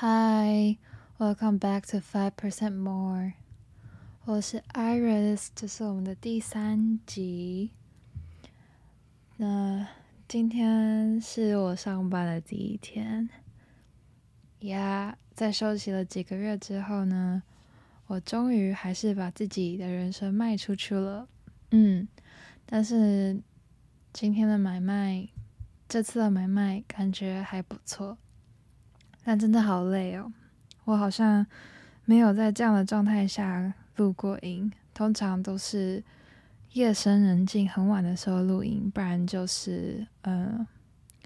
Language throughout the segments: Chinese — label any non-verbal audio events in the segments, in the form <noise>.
Hi, welcome back to Five Percent More。我是 Iris，这是我们的第三集。那今天是我上班的第一天。呀，在休息了几个月之后呢，我终于还是把自己的人生卖出去了。嗯，但是今天的买卖，这次的买卖感觉还不错。但真的好累哦，我好像没有在这样的状态下录过音。通常都是夜深人静、很晚的时候录音，不然就是嗯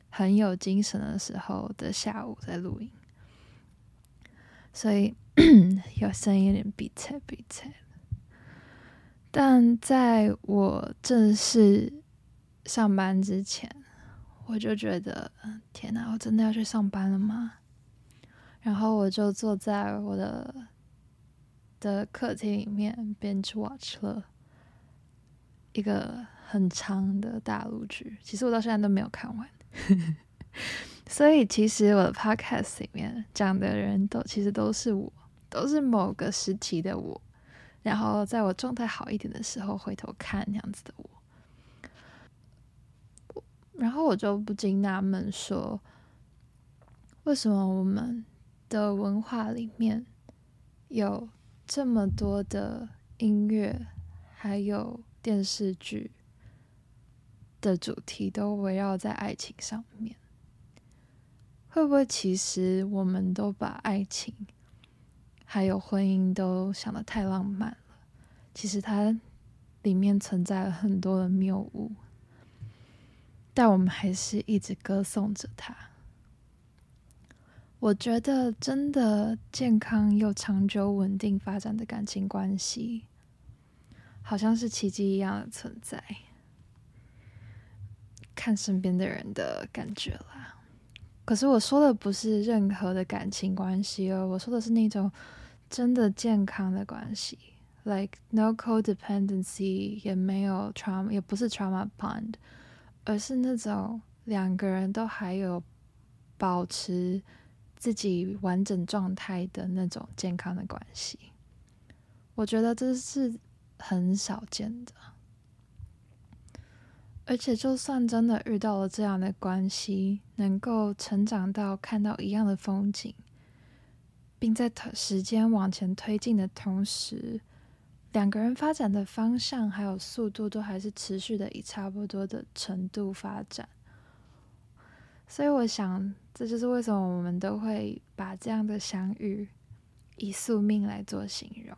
很有精神的时候的下午在录音。所以 <clears throat> 有声音有点鼻塞鼻塞。但在我正式上班之前，我就觉得天哪，我真的要去上班了吗？然后我就坐在我的的客厅里面，binge watch 了一个很长的大陆剧。其实我到现在都没有看完，<laughs> 所以其实我的 podcast 里面讲的人都其实都是我，都是某个时期的我。然后在我状态好一点的时候回头看那样子的我，然后我就不禁纳闷说，为什么我们？的文化里面有这么多的音乐，还有电视剧的主题都围绕在爱情上面，会不会其实我们都把爱情还有婚姻都想的太浪漫了？其实它里面存在了很多的谬误，但我们还是一直歌颂着它。我觉得，真的健康又长久稳定发展的感情关系，好像是奇迹一样的存在。看身边的人的感觉啦。可是我说的不是任何的感情关系哦，我说的是那种真的健康的关系，like no codependency，也没有 trauma，也不是 trauma bond，而是那种两个人都还有保持。自己完整状态的那种健康的关系，我觉得这是很少见的。而且，就算真的遇到了这样的关系，能够成长到看到一样的风景，并在时间往前推进的同时，两个人发展的方向还有速度都还是持续的以差不多的程度发展。所以，我想。这就是为什么我们都会把这样的相遇以宿命来做形容。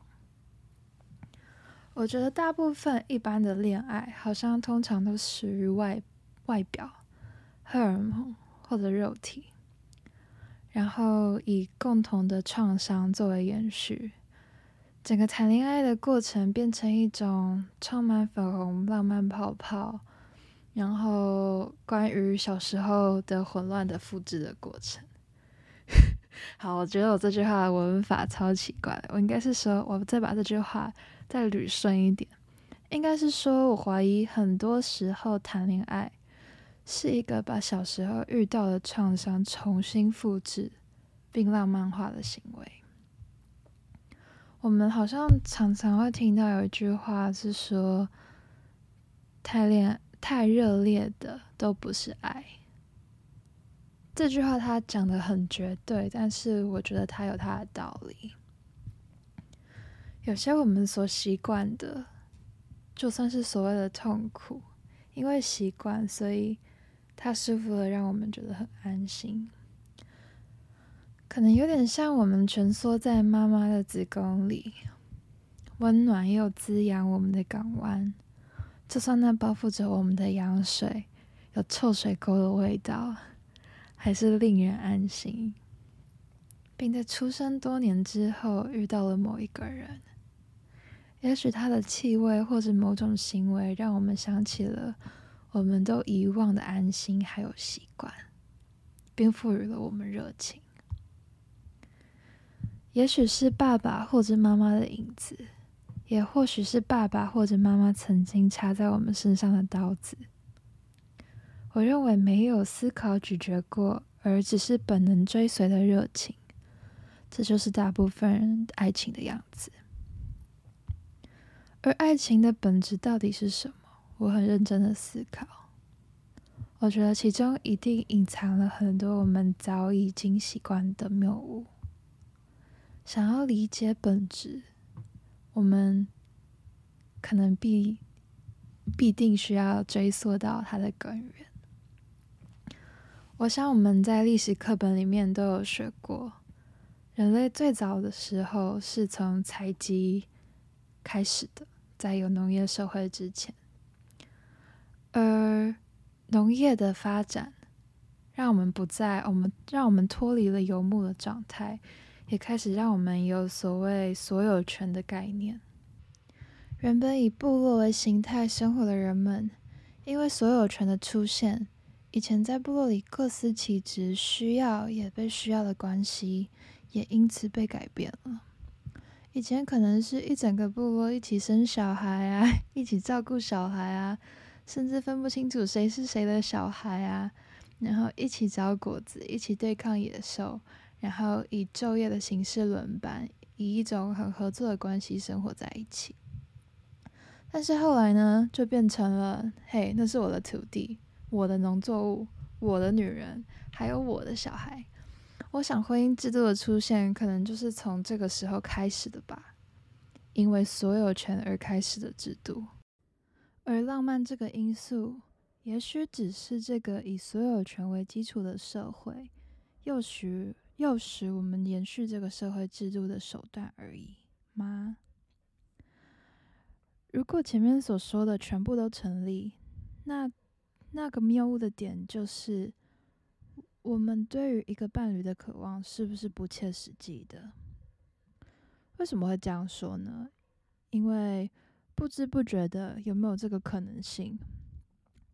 我觉得大部分一般的恋爱，好像通常都始于外外表、荷尔蒙或者肉体，然后以共同的创伤作为延续，整个谈恋爱的过程变成一种充满粉红浪漫泡泡。然后，关于小时候的混乱的复制的过程。<laughs> 好，我觉得我这句话文法超奇怪，我应该是说，我再把这句话再捋顺一点，应该是说我怀疑很多时候谈恋爱是一个把小时候遇到的创伤重新复制并浪漫化的行为。我们好像常常会听到有一句话是说，太恋。太热烈的都不是爱。这句话他讲的很绝对，但是我觉得他有他的道理。有些我们所习惯的，就算是所谓的痛苦，因为习惯，所以它舒服的让我们觉得很安心。可能有点像我们蜷缩在妈妈的子宫里，温暖又滋养我们的港湾。就算那包覆着我们的羊水有臭水沟的味道，还是令人安心，并在出生多年之后遇到了某一个人，也许他的气味或者某种行为让我们想起了我们都遗忘的安心还有习惯，并赋予了我们热情。也许是爸爸或者妈妈的影子。也或许是爸爸或者妈妈曾经插在我们身上的刀子。我认为没有思考咀嚼过，而只是本能追随的热情，这就是大部分人爱情的样子。而爱情的本质到底是什么？我很认真的思考，我觉得其中一定隐藏了很多我们早已经习惯的谬误。想要理解本质，我们可能必必定需要追溯到它的根源。我想我们在历史课本里面都有学过，人类最早的时候是从采集开始的，在有农业社会之前。而农业的发展，让我们不在我们让我们脱离了游牧的状态，也开始让我们有所谓所有权的概念。原本以部落为形态生活的人们，因为所有权的出现，以前在部落里各司其职、需要也被需要的关系，也因此被改变了。以前可能是一整个部落一起生小孩啊，<laughs> 一起照顾小孩啊。甚至分不清楚谁是谁的小孩啊，然后一起找果子，一起对抗野兽，然后以昼夜的形式轮班，以一种很合作的关系生活在一起。但是后来呢，就变成了，嘿，那是我的土地，我的农作物，我的女人，还有我的小孩。我想婚姻制度的出现，可能就是从这个时候开始的吧，因为所有权而开始的制度。而浪漫这个因素，也许只是这个以所有权为基础的社会，又许诱使我们延续这个社会制度的手段而已吗？如果前面所说的全部都成立，那那个谬误的点就是，我们对于一个伴侣的渴望是不是不切实际的？为什么会这样说呢？因为。不知不觉的，有没有这个可能性？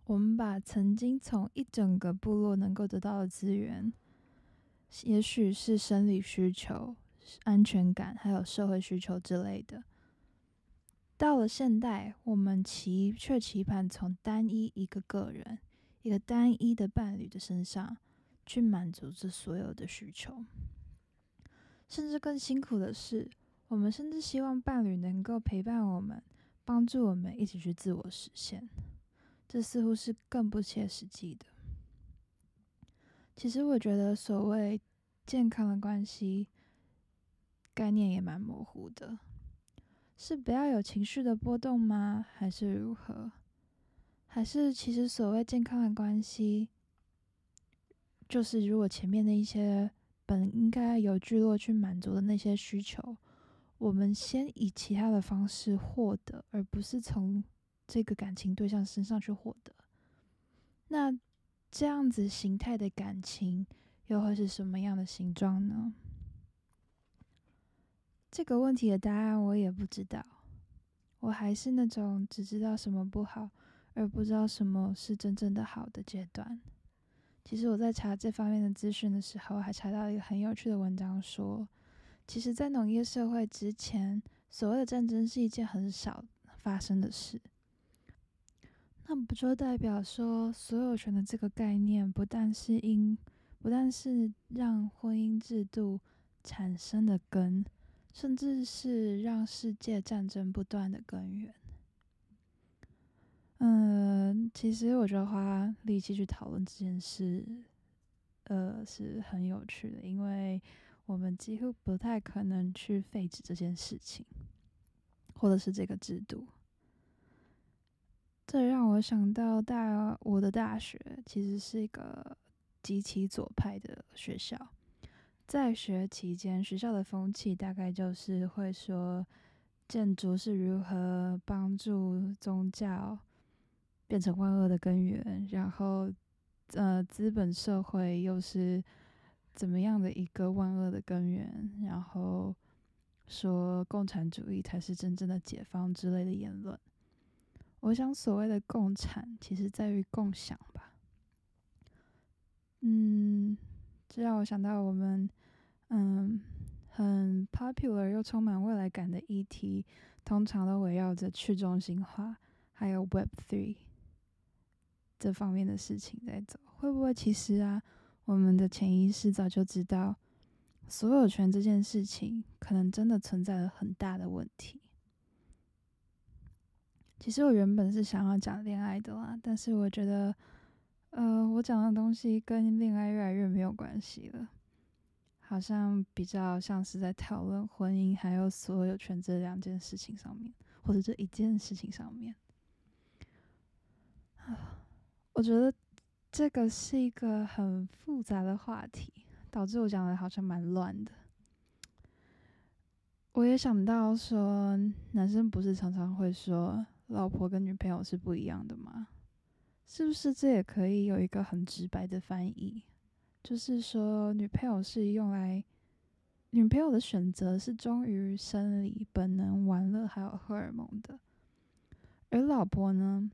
我们把曾经从一整个部落能够得到的资源，也许是生理需求、安全感，还有社会需求之类的，到了现代，我们期却期盼从单一一个个人、一个单一的伴侣的身上去满足这所有的需求，甚至更辛苦的是，我们甚至希望伴侣能够陪伴我们。帮助我们一起去自我实现，这似乎是更不切实际的。其实，我觉得所谓健康的关系概念也蛮模糊的，是不要有情绪的波动吗？还是如何？还是其实所谓健康的关系，就是如果前面的一些本应该由聚落去满足的那些需求。我们先以其他的方式获得，而不是从这个感情对象身上去获得。那这样子形态的感情又会是什么样的形状呢？这个问题的答案我也不知道。我还是那种只知道什么不好，而不知道什么是真正的好的阶段。其实我在查这方面的资讯的时候，还查到一个很有趣的文章，说。其实，在农业社会之前，所谓的战争是一件很少发生的事。那不就代表说，所有权的这个概念，不但是因，不但是让婚姻制度产生的根，甚至是让世界战争不断的根源。嗯，其实我觉得花力气去讨论这件事，呃，是很有趣的，因为。我们几乎不太可能去废止这件事情，或者是这个制度。这让我想到大我的大学其实是一个极其左派的学校，在学期间，学校的风气大概就是会说，建筑是如何帮助宗教变成万恶的根源，然后，呃，资本社会又是。怎么样的一个万恶的根源？然后说共产主义才是真正的解放之类的言论。我想，所谓的共产，其实在于共享吧。嗯，这让我想到我们嗯很 popular 又充满未来感的议题，通常都围绕着去中心化还有 Web Three 这方面的事情在走。会不会其实啊？我们的潜意识早就知道所有权这件事情可能真的存在了很大的问题。其实我原本是想要讲恋爱的啦，但是我觉得，呃，我讲的东西跟恋爱越来越没有关系了，好像比较像是在讨论婚姻还有所有权这两件事情上面，或者这一件事情上面。啊，<sighs> 我觉得这个是一个很复杂的话题，导致我讲的好像蛮乱的。我也想到说，男生不是常常会说。老婆跟女朋友是不一样的吗？是不是这也可以有一个很直白的翻译？就是说，女朋友是用来，女朋友的选择是忠于生理本能、玩乐还有荷尔蒙的，而老婆呢，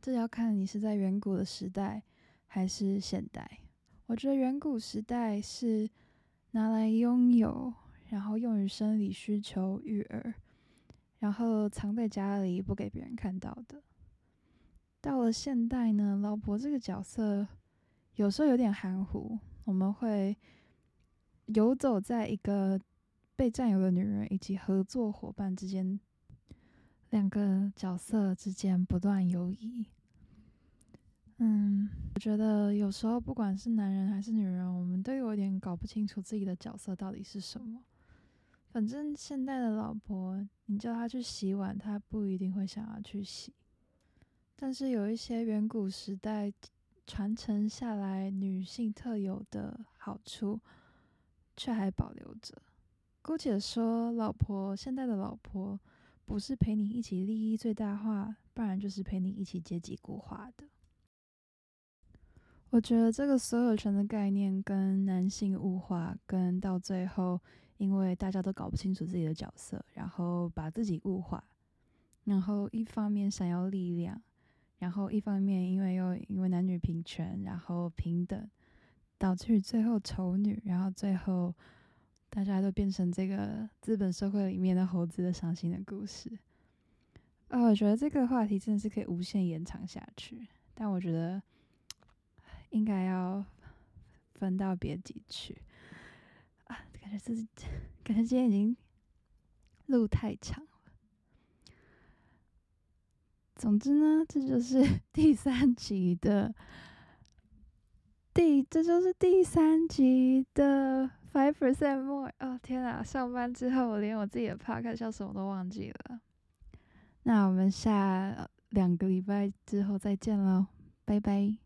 这要看你是在远古的时代还是现代。我觉得远古时代是拿来拥有，然后用于生理需求、育儿。然后藏在家里不给别人看到的。到了现代呢，老婆这个角色有时候有点含糊，我们会游走在一个被占有的女人以及合作伙伴之间，两个角色之间不断游移。嗯，我觉得有时候不管是男人还是女人，我们都有点搞不清楚自己的角色到底是什么。反正现代的老婆，你叫她去洗碗，她不一定会想要去洗。但是有一些远古时代传承下来女性特有的好处，却还保留着。姑且说，老婆现在的老婆不是陪你一起利益最大化，不然就是陪你一起阶级固化的。我觉得这个所有权的概念跟男性物化，跟到最后。因为大家都搞不清楚自己的角色，然后把自己物化，然后一方面想要力量，然后一方面因为又因为男女平权，然后平等，导致最后丑女，然后最后大家都变成这个资本社会里面的猴子的伤心的故事。啊，我觉得这个话题真的是可以无限延长下去，但我觉得应该要分到别集去。感觉自己感觉今天已经路太长了。总之呢，这就是 <laughs> 第三集的第，这就是第三集的 Five Percent More。哦天啊，上班之后我连我自己的 Podcast 叫什么都忘记了。那我们下两个礼拜之后再见喽，拜拜。